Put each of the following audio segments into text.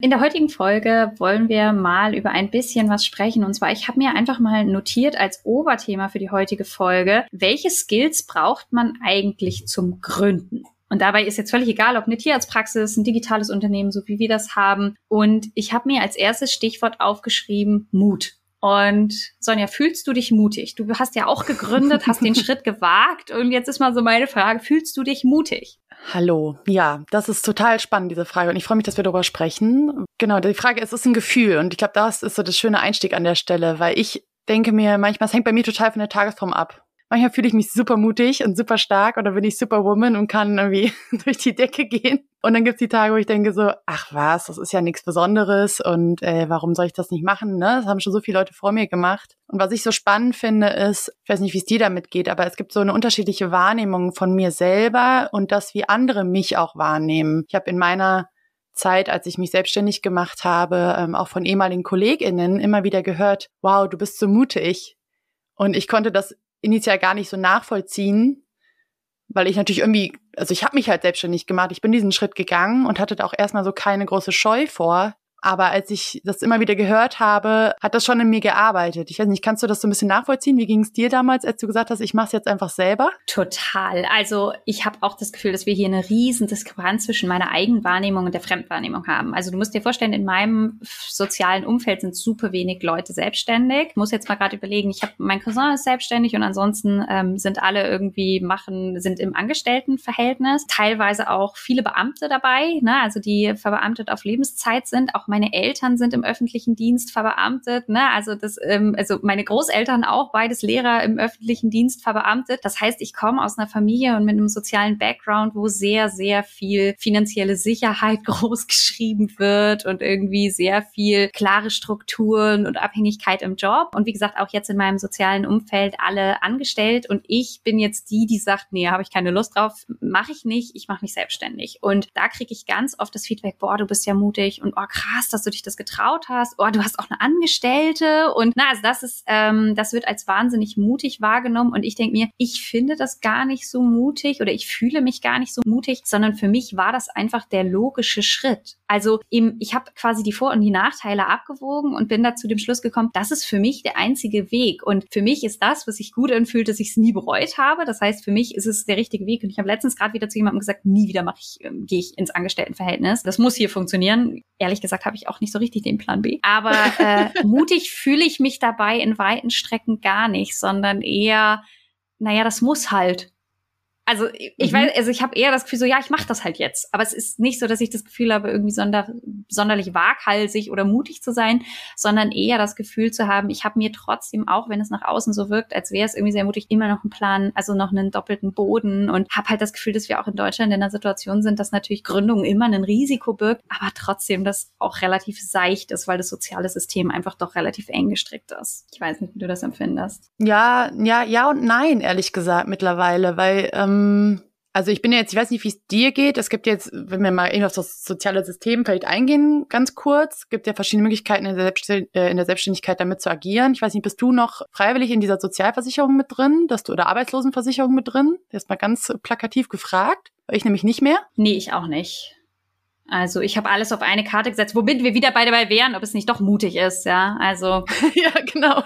In der heutigen Folge wollen wir mal über ein bisschen was sprechen. Und zwar, ich habe mir einfach mal notiert als Oberthema für die heutige Folge, welche Skills braucht man eigentlich zum Gründen? Und dabei ist jetzt völlig egal, ob eine Tierarztpraxis, ein digitales Unternehmen, so wie wir das haben. Und ich habe mir als erstes Stichwort aufgeschrieben, Mut. Und Sonja, fühlst du dich mutig? Du hast ja auch gegründet, hast den Schritt gewagt. Und jetzt ist mal so meine Frage, fühlst du dich mutig? Hallo. Ja, das ist total spannend, diese Frage. Und ich freue mich, dass wir darüber sprechen. Genau, die Frage ist, es ist ein Gefühl. Und ich glaube, das ist so das schöne Einstieg an der Stelle, weil ich denke mir manchmal, es hängt bei mir total von der Tagesform ab. Manchmal fühle ich mich super mutig und super stark oder bin ich Superwoman und kann irgendwie durch die Decke gehen. Und dann gibt's die Tage, wo ich denke so, ach was, das ist ja nichts Besonderes und äh, warum soll ich das nicht machen? Ne? Das haben schon so viele Leute vor mir gemacht. Und was ich so spannend finde, ist, ich weiß nicht, wie es dir damit geht, aber es gibt so eine unterschiedliche Wahrnehmung von mir selber und das, wie andere mich auch wahrnehmen. Ich habe in meiner Zeit, als ich mich selbstständig gemacht habe, ähm, auch von ehemaligen KollegInnen immer wieder gehört, wow, du bist so mutig. Und ich konnte das initial gar nicht so nachvollziehen, weil ich natürlich irgendwie, also ich habe mich halt selbstständig gemacht, ich bin diesen Schritt gegangen und hatte da auch erstmal so keine große Scheu vor, aber als ich das immer wieder gehört habe, hat das schon in mir gearbeitet. Ich weiß nicht, kannst du das so ein bisschen nachvollziehen? Wie ging es dir damals, als du gesagt hast, ich mache es jetzt einfach selber? Total. Also ich habe auch das Gefühl, dass wir hier eine riesen Diskrepanz zwischen meiner Eigenwahrnehmung und der Fremdwahrnehmung haben. Also du musst dir vorstellen, in meinem sozialen Umfeld sind super wenig Leute selbstständig. Ich muss jetzt mal gerade überlegen, ich habe mein Cousin ist selbstständig und ansonsten ähm, sind alle irgendwie machen, sind im Angestelltenverhältnis. Teilweise auch viele Beamte dabei, ne? also die verbeamtet auf Lebenszeit sind. Auch meine Eltern sind im öffentlichen Dienst verbeamtet, ne? Also das, ähm, also meine Großeltern auch, beides Lehrer im öffentlichen Dienst verbeamtet. Das heißt, ich komme aus einer Familie und mit einem sozialen Background, wo sehr, sehr viel finanzielle Sicherheit groß geschrieben wird und irgendwie sehr viel klare Strukturen und Abhängigkeit im Job. Und wie gesagt, auch jetzt in meinem sozialen Umfeld alle angestellt. Und ich bin jetzt die, die sagt, nee, habe ich keine Lust drauf, mache ich nicht, ich mache mich selbstständig. Und da kriege ich ganz oft das Feedback, boah, du bist ja mutig und oh krass, krass, dass du dich das getraut hast. Oh, du hast auch eine Angestellte. Und na, also das ist, ähm, das wird als wahnsinnig mutig wahrgenommen. Und ich denke mir, ich finde das gar nicht so mutig oder ich fühle mich gar nicht so mutig, sondern für mich war das einfach der logische Schritt. Also im, ich habe quasi die Vor- und die Nachteile abgewogen und bin da zu dem Schluss gekommen, das ist für mich der einzige Weg. Und für mich ist das, was sich gut anfühlt, dass ich es nie bereut habe. Das heißt, für mich ist es der richtige Weg. Und ich habe letztens gerade wieder zu jemandem gesagt, nie wieder mache ich, ähm, gehe ich ins Angestelltenverhältnis. Das muss hier funktionieren. Ehrlich gesagt habe ich auch nicht so richtig den Plan B. Aber äh, mutig fühle ich mich dabei in weiten Strecken gar nicht, sondern eher, naja, das muss halt. Also ich mhm. weiß, also ich habe eher das Gefühl so, ja, ich mache das halt jetzt. Aber es ist nicht so, dass ich das Gefühl habe, irgendwie sonder, sonderlich waghalsig oder mutig zu sein, sondern eher das Gefühl zu haben, ich habe mir trotzdem, auch wenn es nach außen so wirkt, als wäre es irgendwie sehr mutig, immer noch einen Plan, also noch einen doppelten Boden und habe halt das Gefühl, dass wir auch in Deutschland in einer Situation sind, dass natürlich Gründung immer ein Risiko birgt, aber trotzdem das auch relativ seicht ist, weil das soziale System einfach doch relativ eng gestrickt ist. Ich weiß nicht, wie du das empfindest. Ja, ja, ja und nein, ehrlich gesagt mittlerweile, weil ähm ähm, also ich bin jetzt, ich weiß nicht, wie es dir geht. Es gibt jetzt, wenn wir mal irgendwie auf das soziale System vielleicht eingehen, ganz kurz, gibt ja verschiedene Möglichkeiten in der, Selbstständ äh, in der Selbstständigkeit damit zu agieren. Ich weiß nicht, bist du noch freiwillig in dieser Sozialversicherung mit drin, dass du oder Arbeitslosenversicherung mit drin? Das ist mal ganz plakativ gefragt. Ich nämlich nicht mehr. Nee, ich auch nicht. Also ich habe alles auf eine Karte gesetzt, womit wir wieder beide dabei wären, ob es nicht doch mutig ist, ja. Also ja, genau.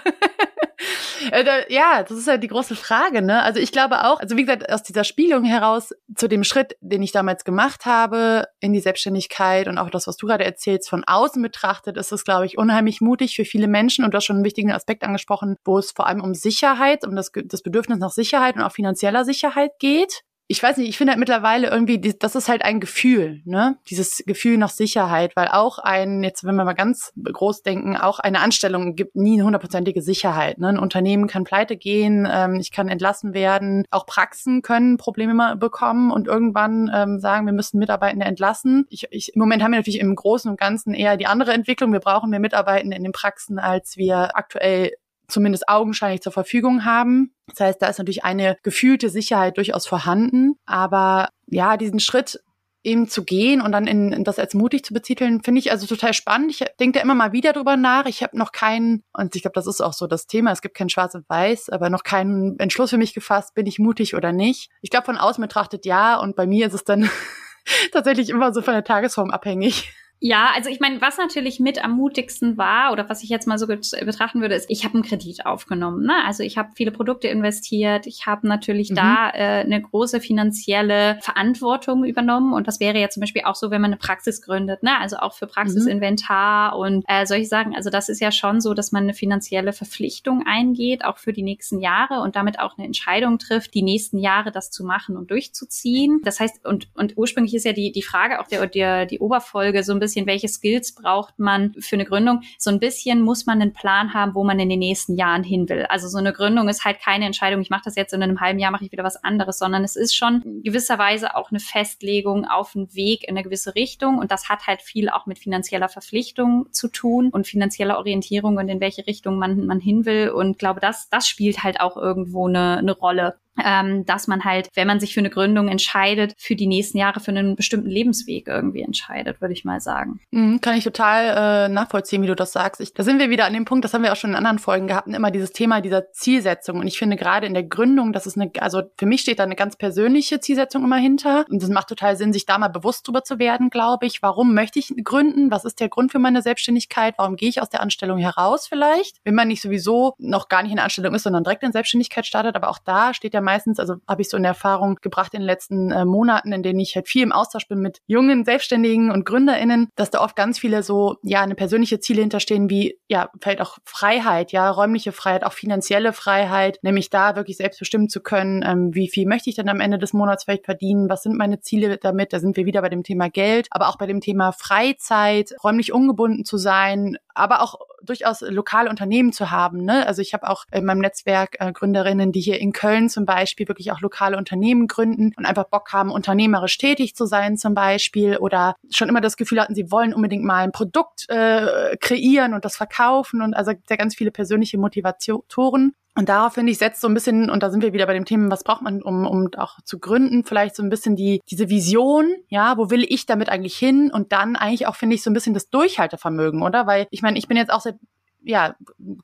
Äh, ja, das ist ja die große Frage, ne? Also ich glaube auch, also wie gesagt, aus dieser Spielung heraus zu dem Schritt, den ich damals gemacht habe in die Selbstständigkeit und auch das, was du gerade erzählst, von außen betrachtet, ist es, glaube ich, unheimlich mutig für viele Menschen und du hast schon einen wichtigen Aspekt angesprochen, wo es vor allem um Sicherheit, um das, das Bedürfnis nach Sicherheit und auch finanzieller Sicherheit geht ich weiß nicht, ich finde halt mittlerweile irgendwie, das ist halt ein Gefühl, ne? Dieses Gefühl nach Sicherheit, weil auch ein, jetzt wenn wir mal ganz groß denken, auch eine Anstellung gibt nie eine hundertprozentige Sicherheit. Ne? Ein Unternehmen kann pleite gehen, ähm, ich kann entlassen werden, auch Praxen können Probleme bekommen und irgendwann ähm, sagen, wir müssen Mitarbeitende entlassen. Ich, ich, Im Moment haben wir natürlich im Großen und Ganzen eher die andere Entwicklung. Wir brauchen mehr Mitarbeitende in den Praxen, als wir aktuell zumindest augenscheinlich zur Verfügung haben. Das heißt, da ist natürlich eine gefühlte Sicherheit durchaus vorhanden. Aber ja, diesen Schritt eben zu gehen und dann in, in das als mutig zu betiteln, finde ich also total spannend. Ich denke da immer mal wieder drüber nach. Ich habe noch keinen, und ich glaube, das ist auch so das Thema, es gibt kein Schwarz und Weiß, aber noch keinen Entschluss für mich gefasst, bin ich mutig oder nicht. Ich glaube, von außen betrachtet ja, und bei mir ist es dann tatsächlich immer so von der Tagesform abhängig. Ja, also ich meine, was natürlich mit am mutigsten war oder was ich jetzt mal so betrachten würde, ist, ich habe einen Kredit aufgenommen. Ne? Also ich habe viele Produkte investiert, ich habe natürlich mhm. da äh, eine große finanzielle Verantwortung übernommen und das wäre ja zum Beispiel auch so, wenn man eine Praxis gründet, ne? also auch für Praxisinventar mhm. und äh, soll ich sagen, also das ist ja schon so, dass man eine finanzielle Verpflichtung eingeht, auch für die nächsten Jahre und damit auch eine Entscheidung trifft, die nächsten Jahre das zu machen und durchzuziehen. Das heißt, und, und ursprünglich ist ja die, die Frage auch der, der die Oberfolge so ein bisschen bisschen, welche Skills braucht man für eine Gründung. So ein bisschen muss man einen Plan haben, wo man in den nächsten Jahren hin will. Also so eine Gründung ist halt keine Entscheidung, ich mache das jetzt und in einem halben Jahr mache ich wieder was anderes, sondern es ist schon gewisserweise auch eine Festlegung auf einen Weg in eine gewisse Richtung. Und das hat halt viel auch mit finanzieller Verpflichtung zu tun und finanzieller Orientierung und in welche Richtung man, man hin will. Und glaube, das, das spielt halt auch irgendwo eine, eine Rolle ähm, dass man halt, wenn man sich für eine Gründung entscheidet, für die nächsten Jahre für einen bestimmten Lebensweg irgendwie entscheidet, würde ich mal sagen. Mhm, kann ich total äh, nachvollziehen, wie du das sagst. Ich, da sind wir wieder an dem Punkt, das haben wir auch schon in anderen Folgen gehabt, immer dieses Thema dieser Zielsetzung. Und ich finde gerade in der Gründung, das ist eine, also für mich steht da eine ganz persönliche Zielsetzung immer hinter. Und es macht total Sinn, sich da mal bewusst drüber zu werden, glaube ich. Warum möchte ich gründen? Was ist der Grund für meine Selbstständigkeit? Warum gehe ich aus der Anstellung heraus vielleicht? Wenn man nicht sowieso noch gar nicht in der Anstellung ist, sondern direkt in Selbstständigkeit startet. Aber auch da steht ja meistens, also habe ich so in Erfahrung gebracht in den letzten äh, Monaten, in denen ich halt viel im Austausch bin mit jungen Selbstständigen und GründerInnen, dass da oft ganz viele so, ja, eine persönliche Ziele hinterstehen, wie, ja, vielleicht auch Freiheit, ja, räumliche Freiheit, auch finanzielle Freiheit, nämlich da wirklich selbst bestimmen zu können, ähm, wie viel möchte ich denn am Ende des Monats vielleicht verdienen, was sind meine Ziele damit, da sind wir wieder bei dem Thema Geld, aber auch bei dem Thema Freizeit, räumlich ungebunden zu sein, aber auch durchaus lokale Unternehmen zu haben. Ne? Also ich habe auch in meinem Netzwerk äh, Gründerinnen, die hier in Köln zum Beispiel wirklich auch lokale Unternehmen gründen und einfach Bock haben, unternehmerisch tätig zu sein zum Beispiel oder schon immer das Gefühl hatten, sie wollen unbedingt mal ein Produkt äh, kreieren und das verkaufen und also sehr ganz viele persönliche Motivatoren. Und darauf, finde ich, setzt so ein bisschen, und da sind wir wieder bei dem Thema, was braucht man, um, um auch zu gründen, vielleicht so ein bisschen die, diese Vision, ja, wo will ich damit eigentlich hin? Und dann eigentlich auch, finde ich, so ein bisschen das Durchhaltevermögen, oder? Weil ich meine, ich bin jetzt auch seit, ja,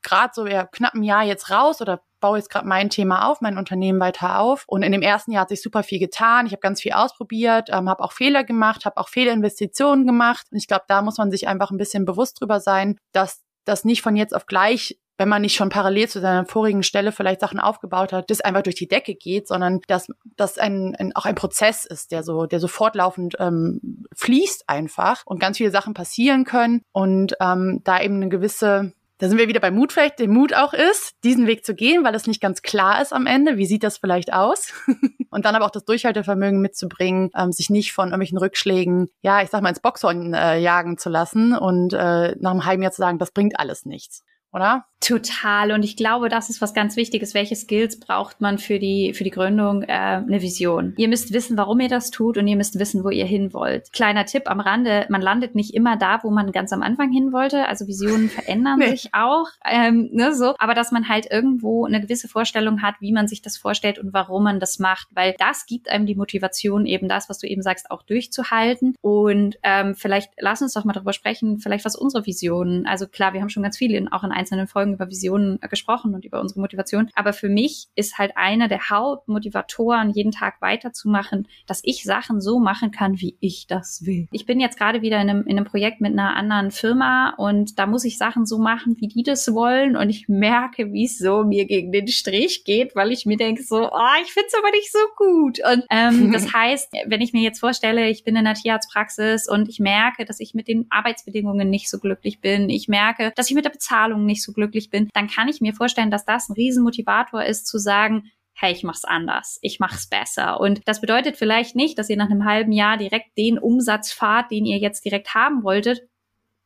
gerade so ja, knapp ein Jahr jetzt raus oder baue jetzt gerade mein Thema auf, mein Unternehmen weiter auf. Und in dem ersten Jahr hat sich super viel getan. Ich habe ganz viel ausprobiert, ähm, habe auch Fehler gemacht, habe auch Fehlinvestitionen gemacht. Und ich glaube, da muss man sich einfach ein bisschen bewusst drüber sein, dass das nicht von jetzt auf gleich wenn man nicht schon parallel zu seiner vorigen Stelle vielleicht Sachen aufgebaut hat, das einfach durch die Decke geht, sondern dass das ein, ein auch ein Prozess ist, der so, der so fortlaufend ähm, fließt einfach und ganz viele Sachen passieren können und ähm, da eben eine gewisse da sind wir wieder bei Mut vielleicht, den Mut auch ist, diesen Weg zu gehen, weil es nicht ganz klar ist am Ende. Wie sieht das vielleicht aus? und dann aber auch das Durchhaltevermögen mitzubringen, ähm, sich nicht von irgendwelchen Rückschlägen, ja, ich sag mal, ins Boxhorn äh, jagen zu lassen und äh, nach einem halben Jahr zu sagen, das bringt alles nichts oder? Total. Und ich glaube, das ist was ganz Wichtiges. Welche Skills braucht man für die, für die Gründung? Äh, eine Vision. Ihr müsst wissen, warum ihr das tut und ihr müsst wissen, wo ihr hin wollt. Kleiner Tipp am Rande. Man landet nicht immer da, wo man ganz am Anfang hin wollte. Also Visionen verändern nee. sich auch, ähm, ne, so. Aber dass man halt irgendwo eine gewisse Vorstellung hat, wie man sich das vorstellt und warum man das macht. Weil das gibt einem die Motivation, eben das, was du eben sagst, auch durchzuhalten. Und ähm, vielleicht lass uns doch mal darüber sprechen, vielleicht was unsere Visionen. Also klar, wir haben schon ganz viele auch in einzelnen Folgen über Visionen gesprochen und über unsere Motivation. Aber für mich ist halt einer der Hauptmotivatoren, jeden Tag weiterzumachen, dass ich Sachen so machen kann, wie ich das will. Ich bin jetzt gerade wieder in einem, in einem Projekt mit einer anderen Firma und da muss ich Sachen so machen, wie die das wollen. Und ich merke, wie es so mir gegen den Strich geht, weil ich mir denke so, oh, ich finde es aber nicht so gut. Und ähm, das heißt, wenn ich mir jetzt vorstelle, ich bin in einer Tierarztpraxis und ich merke, dass ich mit den Arbeitsbedingungen nicht so glücklich bin. Ich merke, dass ich mit der Bezahlung nicht so glücklich bin, dann kann ich mir vorstellen, dass das ein Riesenmotivator ist, zu sagen, hey, ich mach's anders, ich mach's besser. Und das bedeutet vielleicht nicht, dass ihr nach einem halben Jahr direkt den Umsatz fahrt, den ihr jetzt direkt haben wolltet,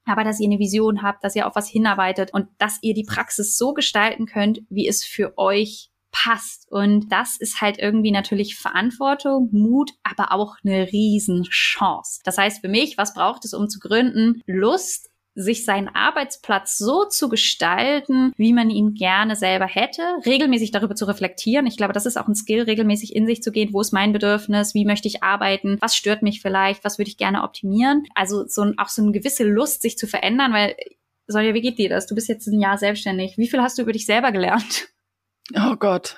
aber dass ihr eine Vision habt, dass ihr auf was hinarbeitet und dass ihr die Praxis so gestalten könnt, wie es für euch passt. Und das ist halt irgendwie natürlich Verantwortung, Mut, aber auch eine Riesenchance. Das heißt für mich, was braucht es, um zu gründen? Lust, sich seinen Arbeitsplatz so zu gestalten, wie man ihn gerne selber hätte, regelmäßig darüber zu reflektieren. Ich glaube, das ist auch ein Skill, regelmäßig in sich zu gehen. Wo ist mein Bedürfnis? Wie möchte ich arbeiten? Was stört mich vielleicht? Was würde ich gerne optimieren? Also so ein, auch so eine gewisse Lust, sich zu verändern, weil Sonja, wie geht dir das? Du bist jetzt ein Jahr selbstständig. Wie viel hast du über dich selber gelernt? Oh Gott,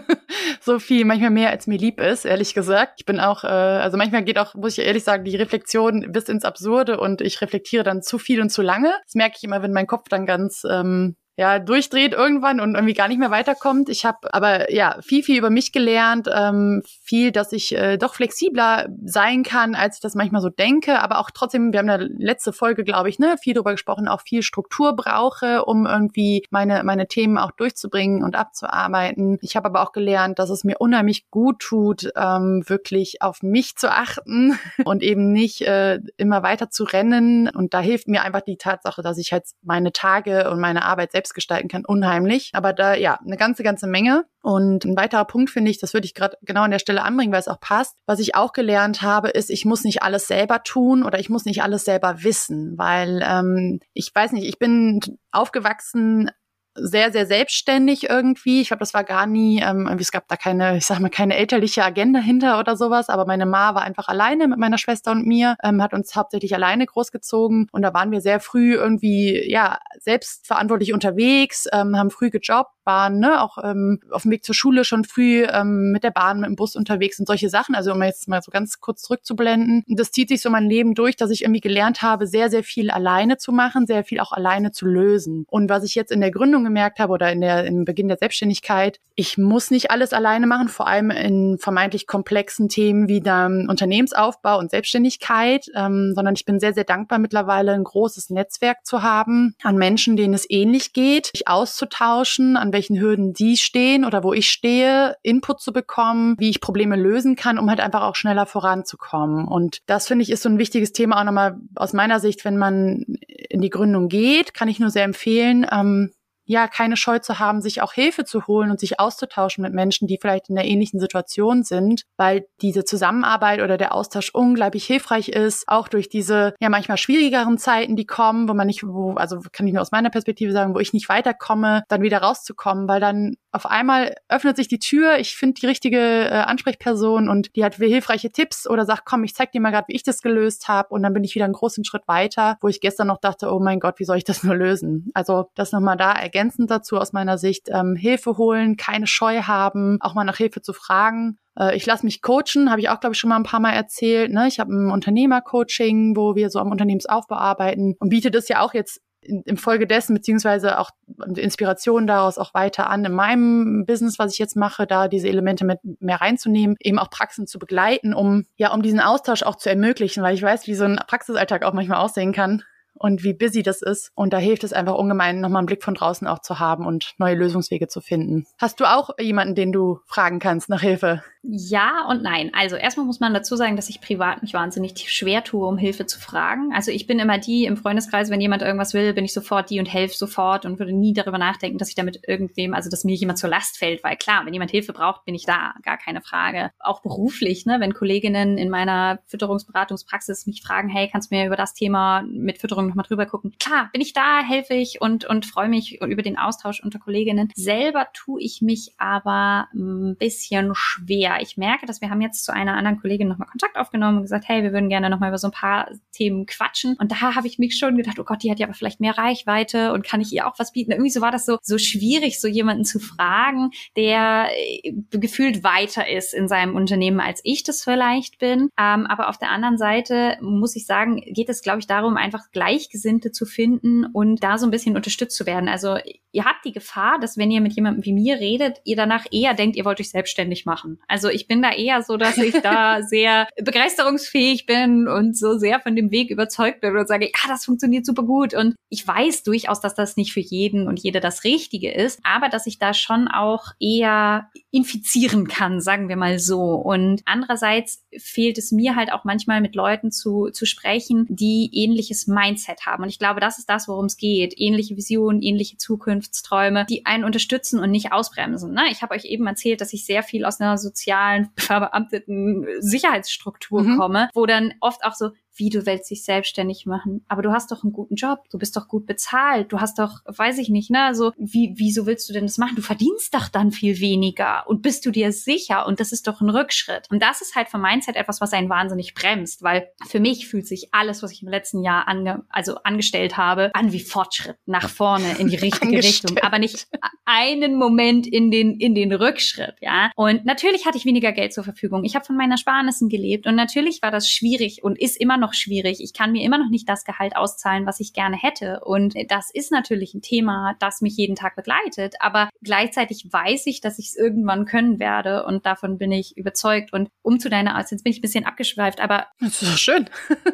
so viel, manchmal mehr als mir lieb ist, ehrlich gesagt. Ich bin auch, äh, also manchmal geht auch, muss ich ehrlich sagen, die Reflexion bis ins Absurde und ich reflektiere dann zu viel und zu lange. Das merke ich immer, wenn mein Kopf dann ganz ähm, ja, durchdreht irgendwann und irgendwie gar nicht mehr weiterkommt. Ich habe aber ja viel, viel über mich gelernt, ähm, viel, dass ich äh, doch flexibler sein kann, als ich das manchmal so denke, aber auch trotzdem, wir haben eine letzte Folge, glaube ich, ne, viel darüber gesprochen, auch viel Struktur brauche, um irgendwie meine, meine Themen auch durchzubringen und abzuarbeiten. Ich habe aber auch gelernt, dass es mir unheimlich gut tut, ähm, wirklich auf mich zu achten und eben nicht äh, immer weiter zu rennen. Und da hilft mir einfach die Tatsache, dass ich halt meine Tage und meine Arbeit selbst selbst gestalten kann, unheimlich. Aber da, ja, eine ganze, ganze Menge. Und ein weiterer Punkt finde ich, das würde ich gerade genau an der Stelle anbringen, weil es auch passt. Was ich auch gelernt habe, ist, ich muss nicht alles selber tun oder ich muss nicht alles selber wissen, weil ähm, ich weiß nicht, ich bin aufgewachsen sehr, sehr selbstständig irgendwie. Ich glaube, das war gar nie, ähm, es gab da keine, ich sag mal, keine elterliche Agenda hinter oder sowas, aber meine Ma war einfach alleine mit meiner Schwester und mir, ähm, hat uns hauptsächlich alleine großgezogen und da waren wir sehr früh irgendwie, ja, selbstverantwortlich unterwegs, ähm, haben früh gejobbt, waren ne, auch ähm, auf dem Weg zur Schule schon früh ähm, mit der Bahn, mit dem Bus unterwegs und solche Sachen. Also um jetzt mal so ganz kurz zurückzublenden. Das zieht sich so mein Leben durch, dass ich irgendwie gelernt habe, sehr, sehr viel alleine zu machen, sehr viel auch alleine zu lösen. Und was ich jetzt in der Gründung gemerkt habe oder in der, im Beginn der Selbstständigkeit, ich muss nicht alles alleine machen, vor allem in vermeintlich komplexen Themen wie dann Unternehmensaufbau und Selbstständigkeit, ähm, sondern ich bin sehr, sehr dankbar mittlerweile ein großes Netzwerk zu haben an Menschen, denen es ähnlich geht, sich auszutauschen, an welchen Hürden die stehen oder wo ich stehe, Input zu bekommen, wie ich Probleme lösen kann, um halt einfach auch schneller voranzukommen. Und das finde ich ist so ein wichtiges Thema auch nochmal aus meiner Sicht, wenn man in die Gründung geht, kann ich nur sehr empfehlen, ähm, ja, keine Scheu zu haben, sich auch Hilfe zu holen und sich auszutauschen mit Menschen, die vielleicht in der ähnlichen Situation sind, weil diese Zusammenarbeit oder der Austausch unglaublich hilfreich ist, auch durch diese ja manchmal schwierigeren Zeiten, die kommen, wo man nicht, wo, also kann ich nur aus meiner Perspektive sagen, wo ich nicht weiterkomme, dann wieder rauszukommen, weil dann auf einmal öffnet sich die Tür, ich finde die richtige äh, Ansprechperson und die hat hilfreiche Tipps oder sagt, komm, ich zeig dir mal gerade, wie ich das gelöst habe und dann bin ich wieder einen großen Schritt weiter, wo ich gestern noch dachte, oh mein Gott, wie soll ich das nur lösen? Also das nochmal da ergänzend dazu aus meiner Sicht, ähm, Hilfe holen, keine Scheu haben, auch mal nach Hilfe zu fragen. Äh, ich lasse mich coachen, habe ich auch, glaube ich, schon mal ein paar Mal erzählt. Ne? Ich habe ein Unternehmercoaching, wo wir so am Unternehmensaufbau arbeiten und biete das ja auch jetzt in, im Folge dessen, beziehungsweise auch Inspiration daraus auch weiter an in meinem Business, was ich jetzt mache, da diese Elemente mit mehr reinzunehmen, eben auch Praxen zu begleiten, um ja, um diesen Austausch auch zu ermöglichen, weil ich weiß, wie so ein Praxisalltag auch manchmal aussehen kann und wie busy das ist. Und da hilft es einfach ungemein, nochmal einen Blick von draußen auch zu haben und neue Lösungswege zu finden. Hast du auch jemanden, den du fragen kannst nach Hilfe? Ja und nein. Also erstmal muss man dazu sagen, dass ich privat mich wahnsinnig schwer tue, um Hilfe zu fragen. Also ich bin immer die im Freundeskreis, wenn jemand irgendwas will, bin ich sofort die und helfe sofort und würde nie darüber nachdenken, dass ich damit irgendwem, also dass mir jemand zur Last fällt, weil klar, wenn jemand Hilfe braucht, bin ich da, gar keine Frage. Auch beruflich, ne, wenn Kolleginnen in meiner Fütterungsberatungspraxis mich fragen, hey, kannst du mir über das Thema mit Fütterung nochmal drüber gucken? Klar, bin ich da, helfe ich und, und freue mich über den Austausch unter Kolleginnen. Selber tue ich mich aber ein bisschen schwer ich merke, dass wir haben jetzt zu einer anderen Kollegin nochmal Kontakt aufgenommen und gesagt, hey, wir würden gerne nochmal über so ein paar Themen quatschen. Und da habe ich mich schon gedacht, oh Gott, die hat ja aber vielleicht mehr Reichweite und kann ich ihr auch was bieten? Irgendwie so war das so, so schwierig, so jemanden zu fragen, der äh, gefühlt weiter ist in seinem Unternehmen, als ich das vielleicht bin. Ähm, aber auf der anderen Seite muss ich sagen, geht es, glaube ich, darum, einfach Gleichgesinnte zu finden und da so ein bisschen unterstützt zu werden. Also ihr habt die Gefahr, dass wenn ihr mit jemandem wie mir redet, ihr danach eher denkt, ihr wollt euch selbstständig machen. Also ich bin da eher so, dass ich da sehr begeisterungsfähig bin und so sehr von dem Weg überzeugt bin und sage, ja, das funktioniert super gut. Und ich weiß durchaus, dass das nicht für jeden und jede das Richtige ist, aber dass ich da schon auch eher infizieren kann, sagen wir mal so. Und andererseits fehlt es mir halt auch manchmal mit Leuten zu, zu sprechen, die ähnliches Mindset haben. Und ich glaube, das ist das, worum es geht. Ähnliche Visionen, ähnliche Zukunftsträume, die einen unterstützen und nicht ausbremsen. Ne? Ich habe euch eben erzählt, dass ich sehr viel aus einer sozialen, verbeamteten Sicherheitsstruktur mhm. komme, wo dann oft auch so wie du willst dich selbstständig machen, aber du hast doch einen guten Job, du bist doch gut bezahlt, du hast doch, weiß ich nicht, ne, so, wie, wieso willst du denn das machen? Du verdienst doch dann viel weniger. Und bist du dir sicher? Und das ist doch ein Rückschritt. Und das ist halt vom Mindset etwas, was einen wahnsinnig bremst, weil für mich fühlt sich alles, was ich im letzten Jahr ange, also angestellt habe, an wie Fortschritt nach vorne in die richtige Richtung, aber nicht einen Moment in den, in den Rückschritt, ja. Und natürlich hatte ich weniger Geld zur Verfügung. Ich habe von meinen Ersparnissen gelebt. Und natürlich war das schwierig und ist immer noch schwierig. Ich kann mir immer noch nicht das Gehalt auszahlen, was ich gerne hätte. Und das ist natürlich ein Thema, das mich jeden Tag begleitet. Aber gleichzeitig weiß ich, dass ich es irgendwann können werde. Und davon bin ich überzeugt. Und um zu deiner, also jetzt bin ich ein bisschen abgeschweift, aber. Das ist doch schön.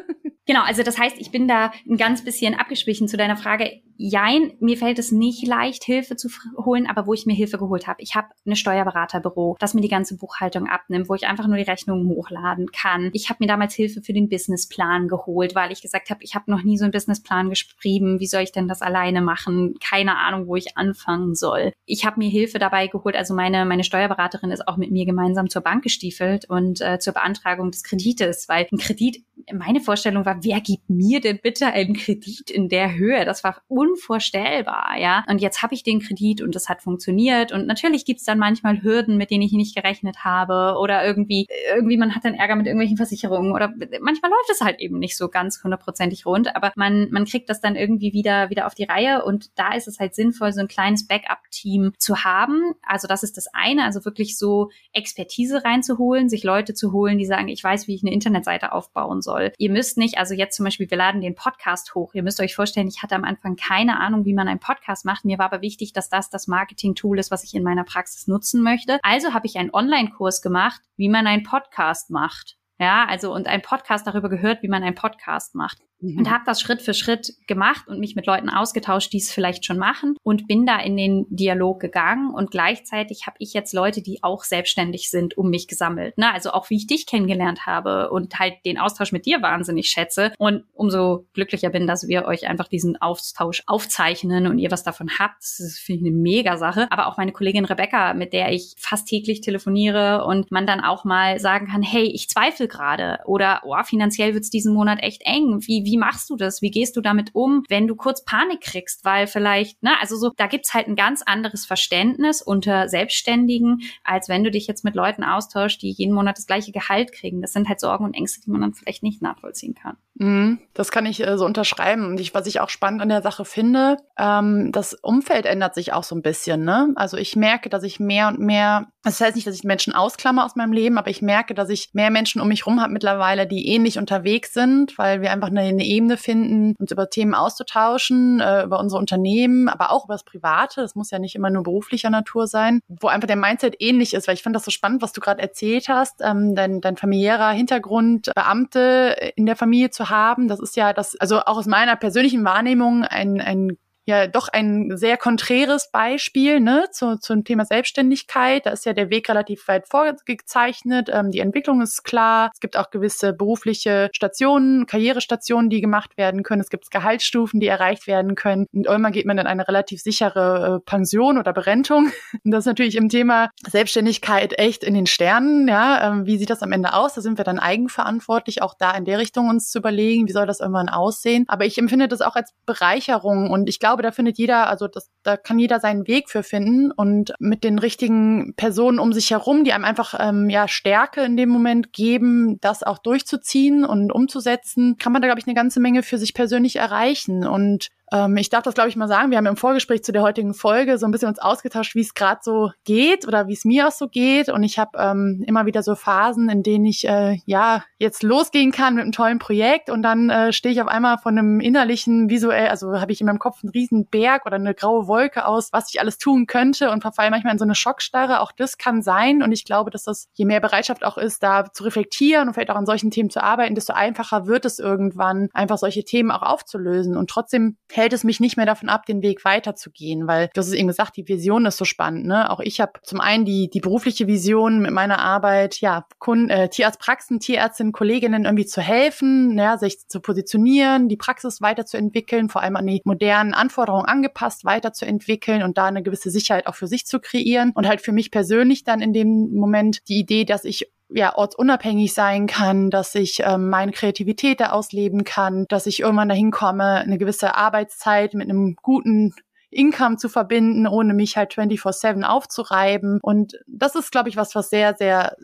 Genau, also das heißt, ich bin da ein ganz bisschen abgeschwichen zu deiner Frage. Jein, mir fällt es nicht leicht, Hilfe zu holen, aber wo ich mir Hilfe geholt habe. Ich habe eine Steuerberaterbüro, das mir die ganze Buchhaltung abnimmt, wo ich einfach nur die Rechnungen hochladen kann. Ich habe mir damals Hilfe für den Businessplan geholt, weil ich gesagt habe, ich habe noch nie so einen Businessplan geschrieben. Wie soll ich denn das alleine machen? Keine Ahnung, wo ich anfangen soll. Ich habe mir Hilfe dabei geholt. Also meine, meine Steuerberaterin ist auch mit mir gemeinsam zur Bank gestiefelt und äh, zur Beantragung des Kredites, weil ein Kredit, meine Vorstellung war, wer gibt mir denn bitte einen Kredit in der Höhe? Das war unvorstellbar, ja. Und jetzt habe ich den Kredit und das hat funktioniert. Und natürlich gibt's dann manchmal Hürden, mit denen ich nicht gerechnet habe oder irgendwie, irgendwie man hat dann Ärger mit irgendwelchen Versicherungen oder manchmal läuft es halt eben nicht so ganz hundertprozentig rund, aber man, man kriegt das dann irgendwie wieder, wieder auf die Reihe und da ist es halt sinnvoll, so ein kleines Backup-Team zu haben. Also das ist das eine, also wirklich so Expertise reinzuholen, sich Leute zu holen, die sagen, ich weiß, wie ich eine Internetseite aufbauen soll. Ihr müsst nicht, also jetzt zum Beispiel, wir laden den Podcast hoch. Ihr müsst euch vorstellen, ich hatte am Anfang keine Ahnung, wie man einen Podcast macht. Mir war aber wichtig, dass das das Marketing-Tool ist, was ich in meiner Praxis nutzen möchte. Also habe ich einen Online-Kurs gemacht, wie man einen Podcast macht. Ja, also und ein Podcast darüber gehört, wie man einen Podcast macht mhm. und habe das Schritt für Schritt gemacht und mich mit Leuten ausgetauscht, die es vielleicht schon machen und bin da in den Dialog gegangen und gleichzeitig habe ich jetzt Leute, die auch selbstständig sind, um mich gesammelt. Ne? Also auch wie ich dich kennengelernt habe und halt den Austausch mit dir wahnsinnig schätze und umso glücklicher bin, dass wir euch einfach diesen Austausch aufzeichnen und ihr was davon habt. Das ist finde ich eine mega Sache. Aber auch meine Kollegin Rebecca, mit der ich fast täglich telefoniere und man dann auch mal sagen kann, hey, ich zweifle gerade oder oh, finanziell wird's diesen Monat echt eng. Wie, wie machst du das? Wie gehst du damit um, wenn du kurz Panik kriegst? Weil vielleicht, ne, also so, da gibt's halt ein ganz anderes Verständnis unter Selbstständigen, als wenn du dich jetzt mit Leuten austauschst, die jeden Monat das gleiche Gehalt kriegen. Das sind halt Sorgen und Ängste, die man dann vielleicht nicht nachvollziehen kann. Mhm, das kann ich äh, so unterschreiben. Und ich, was ich auch spannend an der Sache finde, ähm, das Umfeld ändert sich auch so ein bisschen. Ne? Also ich merke, dass ich mehr und mehr, das heißt nicht, dass ich Menschen ausklammer aus meinem Leben, aber ich merke, dass ich mehr Menschen um mich rum habe mittlerweile, die ähnlich unterwegs sind, weil wir einfach eine, eine Ebene finden, uns über Themen auszutauschen, äh, über unsere Unternehmen, aber auch über das Private. Das muss ja nicht immer nur beruflicher Natur sein, wo einfach der Mindset ähnlich ist, weil ich fand das so spannend, was du gerade erzählt hast, ähm, dein, dein familiärer Hintergrund, Beamte in der Familie zu haben. Das ist ja das, also auch aus meiner persönlichen Wahrnehmung ein, ein ja doch ein sehr konträres Beispiel ne, zu, zum Thema Selbstständigkeit. Da ist ja der Weg relativ weit vorgezeichnet. Ähm, die Entwicklung ist klar. Es gibt auch gewisse berufliche Stationen, Karrierestationen, die gemacht werden können. Es gibt Gehaltsstufen, die erreicht werden können. Und irgendwann geht man in eine relativ sichere äh, Pension oder Berentung. Und das ist natürlich im Thema Selbstständigkeit echt in den Sternen. Ja, ähm, wie sieht das am Ende aus? Da sind wir dann eigenverantwortlich, auch da in der Richtung uns zu überlegen, wie soll das irgendwann aussehen. Aber ich empfinde das auch als Bereicherung und ich glaube, glaube, da findet jeder, also das, da kann jeder seinen Weg für finden und mit den richtigen Personen um sich herum, die einem einfach ähm, ja Stärke in dem Moment geben, das auch durchzuziehen und umzusetzen, kann man da glaube ich eine ganze Menge für sich persönlich erreichen. Und ähm, ich darf das, glaube ich, mal sagen. Wir haben im Vorgespräch zu der heutigen Folge so ein bisschen uns ausgetauscht, wie es gerade so geht oder wie es mir auch so geht. Und ich habe ähm, immer wieder so Phasen, in denen ich äh, ja jetzt losgehen kann mit einem tollen Projekt und dann äh, stehe ich auf einmal von einem innerlichen visuell, also habe ich in meinem Kopf einen riesen Berg oder eine graue Wolke aus, was ich alles tun könnte und verfalle manchmal in so eine Schockstarre. Auch das kann sein. Und ich glaube, dass das, je mehr Bereitschaft auch ist, da zu reflektieren und vielleicht auch an solchen Themen zu arbeiten, desto einfacher wird es irgendwann, einfach solche Themen auch aufzulösen. Und trotzdem hält es mich nicht mehr davon ab, den Weg weiterzugehen, weil du hast es eben gesagt, die Vision ist so spannend. Ne? Auch ich habe zum einen die, die berufliche Vision mit meiner Arbeit, ja, Kunden, äh, Tierarztpraxen, Tierärztinnen, Kolleginnen irgendwie zu helfen, ja, sich zu positionieren, die Praxis weiterzuentwickeln, vor allem an die modernen Anforderungen angepasst weiterzuentwickeln und da eine gewisse Sicherheit auch für sich zu kreieren und halt für mich persönlich dann in dem Moment die Idee, dass ich ja ortsunabhängig sein kann, dass ich ähm, meine Kreativität da ausleben kann, dass ich irgendwann dahin komme, eine gewisse Arbeitszeit mit einem guten Income zu verbinden, ohne mich halt 24/7 aufzureiben. Und das ist, glaube ich, was, was sehr, sehr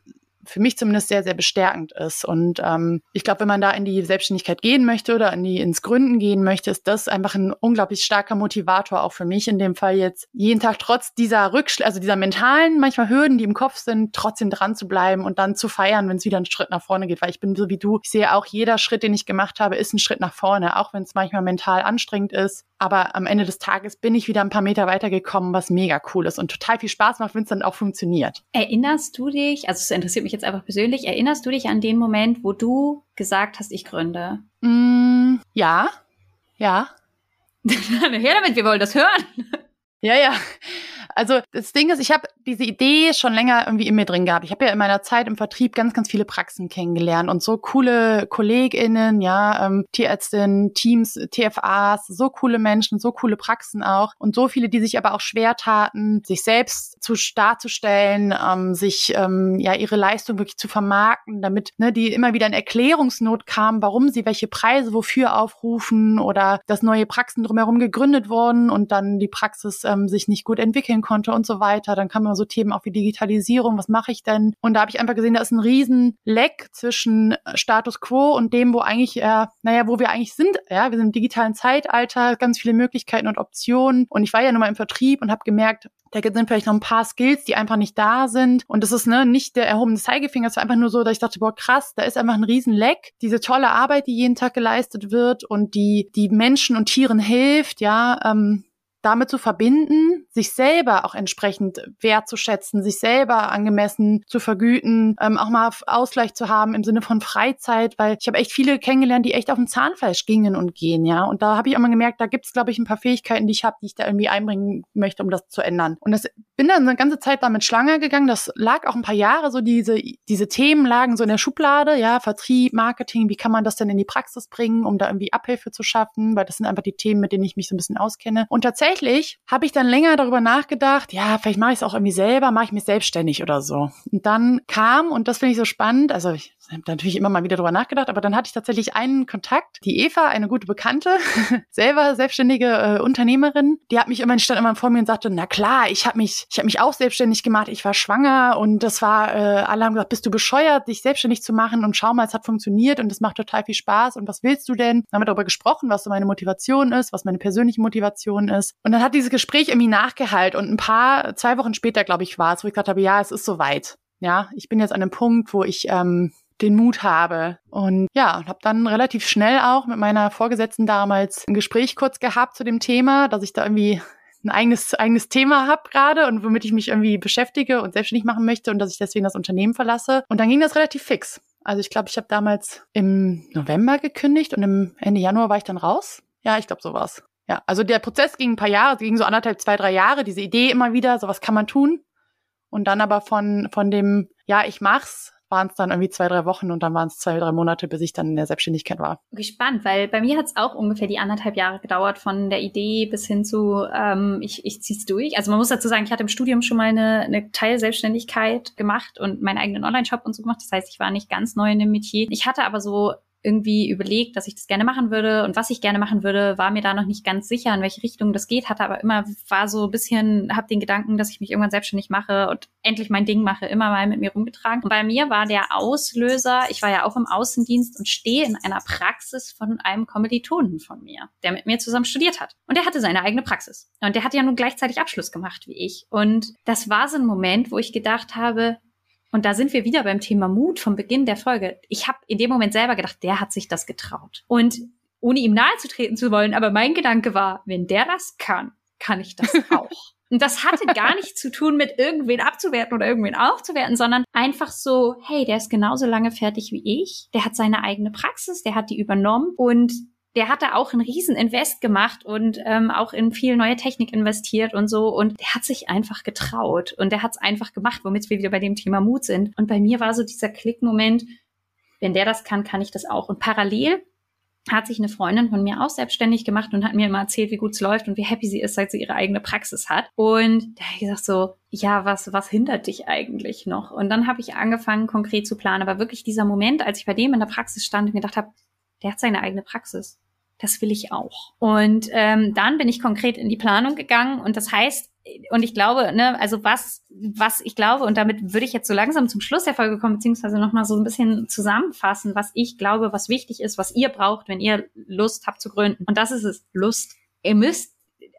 für mich zumindest sehr, sehr bestärkend ist. Und ähm, ich glaube, wenn man da in die Selbstständigkeit gehen möchte oder in die, ins Gründen gehen möchte, ist das einfach ein unglaublich starker Motivator auch für mich in dem Fall jetzt jeden Tag trotz dieser Rückschläge, also dieser mentalen manchmal Hürden, die im Kopf sind, trotzdem dran zu bleiben und dann zu feiern, wenn es wieder einen Schritt nach vorne geht. Weil ich bin so wie du, ich sehe auch jeder Schritt, den ich gemacht habe, ist ein Schritt nach vorne, auch wenn es manchmal mental anstrengend ist. Aber am Ende des Tages bin ich wieder ein paar Meter weitergekommen, was mega cool ist und total viel Spaß macht, wenn es dann auch funktioniert. Erinnerst du dich, also es interessiert mich jetzt einfach persönlich, erinnerst du dich an den Moment, wo du gesagt hast, ich gründe? Mm, ja, ja. Her damit, wir wollen das hören. Ja, ja. Also das Ding ist, ich habe diese Idee schon länger irgendwie in mir drin gehabt. Ich habe ja in meiner Zeit im Vertrieb ganz, ganz viele Praxen kennengelernt und so coole KollegInnen, ja, ähm, Tierärztinnen, Teams, TFAs, so coole Menschen, so coole Praxen auch und so viele, die sich aber auch schwer taten, sich selbst zu darzustellen, ähm, sich ähm, ja ihre Leistung wirklich zu vermarkten, damit ne, die immer wieder in Erklärungsnot kamen, warum sie welche Preise wofür aufrufen oder dass neue Praxen drumherum gegründet wurden und dann die Praxis ähm, sich nicht gut entwickeln konnte und so weiter. Dann kamen so Themen auch wie Digitalisierung, was mache ich denn? Und da habe ich einfach gesehen, da ist ein riesen Leck zwischen Status quo und dem, wo eigentlich, äh, naja, wo wir eigentlich sind. Ja, wir sind im digitalen Zeitalter, ganz viele Möglichkeiten und Optionen. Und ich war ja nun mal im Vertrieb und habe gemerkt, da sind vielleicht noch ein paar Skills, die einfach nicht da sind. Und das ist ne, nicht der erhobene Zeigefinger, es war einfach nur so, dass ich dachte, boah, krass, da ist einfach ein riesen Leck. Diese tolle Arbeit, die jeden Tag geleistet wird und die, die Menschen und Tieren hilft, ja, ähm, damit zu verbinden, sich selber auch entsprechend wertzuschätzen, sich selber angemessen zu vergüten, ähm, auch mal Ausgleich zu haben im Sinne von Freizeit, weil ich habe echt viele kennengelernt, die echt auf dem Zahnfleisch gingen und gehen, ja. Und da habe ich auch mal gemerkt, da gibt es, glaube ich, ein paar Fähigkeiten, die ich habe, die ich da irgendwie einbringen möchte, um das zu ändern. Und das bin dann eine ganze Zeit damit schlange gegangen. Das lag auch ein paar Jahre so, diese, diese Themen lagen so in der Schublade, ja, Vertrieb, Marketing, wie kann man das denn in die Praxis bringen, um da irgendwie Abhilfe zu schaffen, weil das sind einfach die Themen, mit denen ich mich so ein bisschen auskenne. Und tatsächlich habe ich dann länger darüber nachgedacht, ja, vielleicht mache ich es auch irgendwie selber, mache ich mich selbstständig oder so. Und dann kam, und das finde ich so spannend, also ich natürlich immer mal wieder darüber nachgedacht, aber dann hatte ich tatsächlich einen Kontakt, die Eva, eine gute Bekannte, selber selbstständige äh, Unternehmerin, die hat mich immer, stand immer vor mir und sagte, na klar, ich habe mich, ich habe mich auch selbstständig gemacht, ich war schwanger und das war, äh, alle haben gesagt, bist du bescheuert, dich selbstständig zu machen und schau mal, es hat funktioniert und es macht total viel Spaß und was willst du denn? Dann haben wir darüber gesprochen, was so meine Motivation ist, was meine persönliche Motivation ist. Und dann hat dieses Gespräch irgendwie nachgehalt und ein paar, zwei Wochen später, glaube ich, war es, wo ich gesagt habe, ja, es ist soweit. Ja, ich bin jetzt an einem Punkt, wo ich ähm, den Mut habe. Und ja, habe dann relativ schnell auch mit meiner Vorgesetzten damals ein Gespräch kurz gehabt zu dem Thema, dass ich da irgendwie ein eigenes, eigenes Thema habe gerade und womit ich mich irgendwie beschäftige und selbstständig machen möchte und dass ich deswegen das Unternehmen verlasse. Und dann ging das relativ fix. Also ich glaube, ich habe damals im November gekündigt und im Ende Januar war ich dann raus. Ja, ich glaube, so war's. Ja, also der Prozess ging ein paar Jahre, ging so anderthalb, zwei, drei Jahre, diese Idee immer wieder, so was kann man tun. Und dann aber von, von dem, ja, ich mach's, waren es dann irgendwie zwei, drei Wochen und dann waren es zwei, drei Monate, bis ich dann in der Selbstständigkeit war. Gespannt, weil bei mir hat es auch ungefähr die anderthalb Jahre gedauert von der Idee bis hin zu, ähm, ich, ich zieh's durch. Also man muss dazu sagen, ich hatte im Studium schon mal eine, eine Teilselbstständigkeit gemacht und meinen eigenen Online-Shop und so gemacht. Das heißt, ich war nicht ganz neu in dem Metier. Ich hatte aber so irgendwie überlegt, dass ich das gerne machen würde und was ich gerne machen würde, war mir da noch nicht ganz sicher, in welche Richtung das geht, hatte aber immer, war so ein bisschen, hab den Gedanken, dass ich mich irgendwann selbstständig mache und endlich mein Ding mache, immer mal mit mir rumgetragen. Und bei mir war der Auslöser, ich war ja auch im Außendienst und stehe in einer Praxis von einem Kommilitonen von mir, der mit mir zusammen studiert hat. Und der hatte seine eigene Praxis. Und der hatte ja nun gleichzeitig Abschluss gemacht wie ich. Und das war so ein Moment, wo ich gedacht habe, und da sind wir wieder beim Thema Mut vom Beginn der Folge. Ich habe in dem Moment selber gedacht, der hat sich das getraut. Und ohne ihm nahe zu treten zu wollen, aber mein Gedanke war, wenn der das kann, kann ich das auch. Und das hatte gar nichts zu tun mit irgendwen abzuwerten oder irgendwen aufzuwerten, sondern einfach so, hey, der ist genauso lange fertig wie ich, der hat seine eigene Praxis, der hat die übernommen und der hat da auch einen riesen Invest gemacht und ähm, auch in viel neue Technik investiert und so. Und der hat sich einfach getraut und der hat es einfach gemacht, womit wir wieder bei dem Thema Mut sind. Und bei mir war so dieser Klickmoment, wenn der das kann, kann ich das auch. Und parallel hat sich eine Freundin von mir auch selbstständig gemacht und hat mir immer erzählt, wie gut es läuft und wie happy sie ist, seit sie ihre eigene Praxis hat. Und da habe ich gesagt so, ja, was, was hindert dich eigentlich noch? Und dann habe ich angefangen, konkret zu planen. Aber wirklich dieser Moment, als ich bei dem in der Praxis stand und gedacht habe, der hat seine eigene Praxis. Das will ich auch. Und ähm, dann bin ich konkret in die Planung gegangen und das heißt, und ich glaube, ne, also was, was ich glaube, und damit würde ich jetzt so langsam zum Schluss der Folge kommen, beziehungsweise nochmal so ein bisschen zusammenfassen, was ich glaube, was wichtig ist, was ihr braucht, wenn ihr Lust habt zu gründen. Und das ist es, Lust. Ihr müsst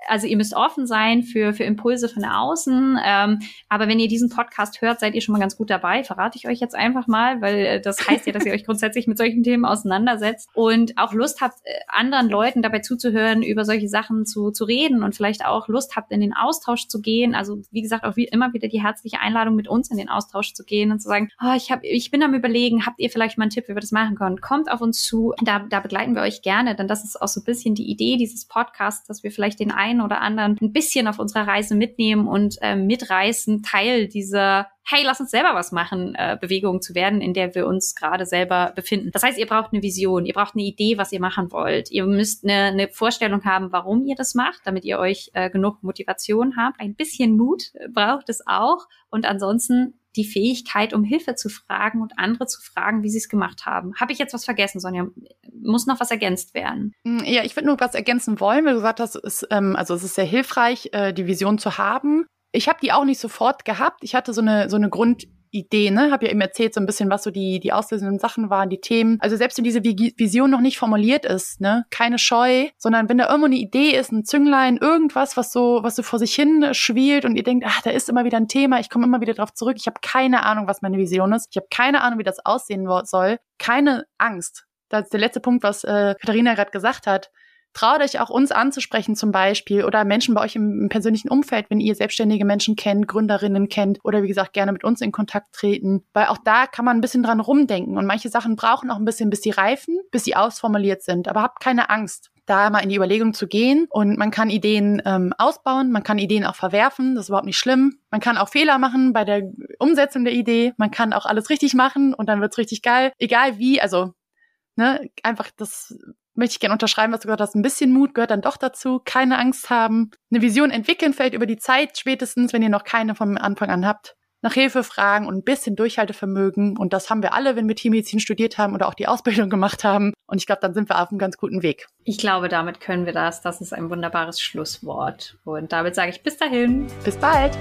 also ihr müsst offen sein für, für Impulse von außen. Ähm, aber wenn ihr diesen Podcast hört, seid ihr schon mal ganz gut dabei. Verrate ich euch jetzt einfach mal, weil äh, das heißt ja, dass ihr euch grundsätzlich mit solchen Themen auseinandersetzt und auch Lust habt, äh, anderen Leuten dabei zuzuhören, über solche Sachen zu, zu reden und vielleicht auch Lust habt, in den Austausch zu gehen. Also wie gesagt, auch wie immer wieder die herzliche Einladung, mit uns in den Austausch zu gehen und zu sagen, oh, ich, hab, ich bin am überlegen, habt ihr vielleicht mal einen Tipp, wie wir das machen können? Kommt auf uns zu, da, da begleiten wir euch gerne, denn das ist auch so ein bisschen die Idee dieses Podcasts, dass wir vielleicht den einen oder anderen ein bisschen auf unserer Reise mitnehmen und äh, mitreißen, Teil dieser hey, lass uns selber was machen, äh, Bewegung zu werden, in der wir uns gerade selber befinden. Das heißt, ihr braucht eine Vision, ihr braucht eine Idee, was ihr machen wollt. Ihr müsst eine, eine Vorstellung haben, warum ihr das macht, damit ihr euch äh, genug Motivation habt. Ein bisschen Mut braucht es auch. Und ansonsten die Fähigkeit, um Hilfe zu fragen und andere zu fragen, wie sie es gemacht haben. Habe ich jetzt was vergessen, Sonja? Muss noch was ergänzt werden? Mm, ja, ich würde nur was ergänzen wollen, weil du gesagt hast, es ist, ähm, also es ist sehr hilfreich, äh, die Vision zu haben. Ich habe die auch nicht sofort gehabt. Ich hatte so eine so eine Grund Idee, ne? Hab ja eben erzählt so ein bisschen, was so die die auslösenden Sachen waren, die Themen. Also selbst wenn diese Vision noch nicht formuliert ist, ne, keine Scheu, sondern wenn da irgendwo eine Idee ist, ein Zünglein, irgendwas, was so was so vor sich hin schwielt und ihr denkt, ach, da ist immer wieder ein Thema, ich komme immer wieder drauf zurück. Ich habe keine Ahnung, was meine Vision ist. Ich habe keine Ahnung, wie das aussehen soll. Keine Angst. Das ist der letzte Punkt, was äh, Katharina gerade gesagt hat traut euch auch uns anzusprechen zum Beispiel oder Menschen bei euch im, im, persönlichen Umfeld, wenn ihr selbstständige Menschen kennt, Gründerinnen kennt oder wie gesagt gerne mit uns in Kontakt treten, weil auch da kann man ein bisschen dran rumdenken und manche Sachen brauchen auch ein bisschen, bis sie reifen, bis sie ausformuliert sind. Aber habt keine Angst da mal in die Überlegung zu gehen. Und man kann Ideen ähm, ausbauen, man kann Ideen auch verwerfen, das ist überhaupt nicht schlimm. Man kann auch Fehler machen bei der Umsetzung der Idee, man kann auch alles richtig machen und dann wird's richtig geil. Egal wie, also ne, einfach das möchte ich gerne unterschreiben, was du gesagt hast. Ein bisschen Mut gehört dann doch dazu. Keine Angst haben. Eine Vision entwickeln fällt über die Zeit spätestens, wenn ihr noch keine vom Anfang an habt. Nach Hilfe fragen und ein bisschen Durchhaltevermögen. Und das haben wir alle, wenn wir Tiermedizin studiert haben oder auch die Ausbildung gemacht haben. Und ich glaube, dann sind wir auf einem ganz guten Weg. Ich glaube, damit können wir das. Das ist ein wunderbares Schlusswort. Und damit sage ich bis dahin. Bis bald.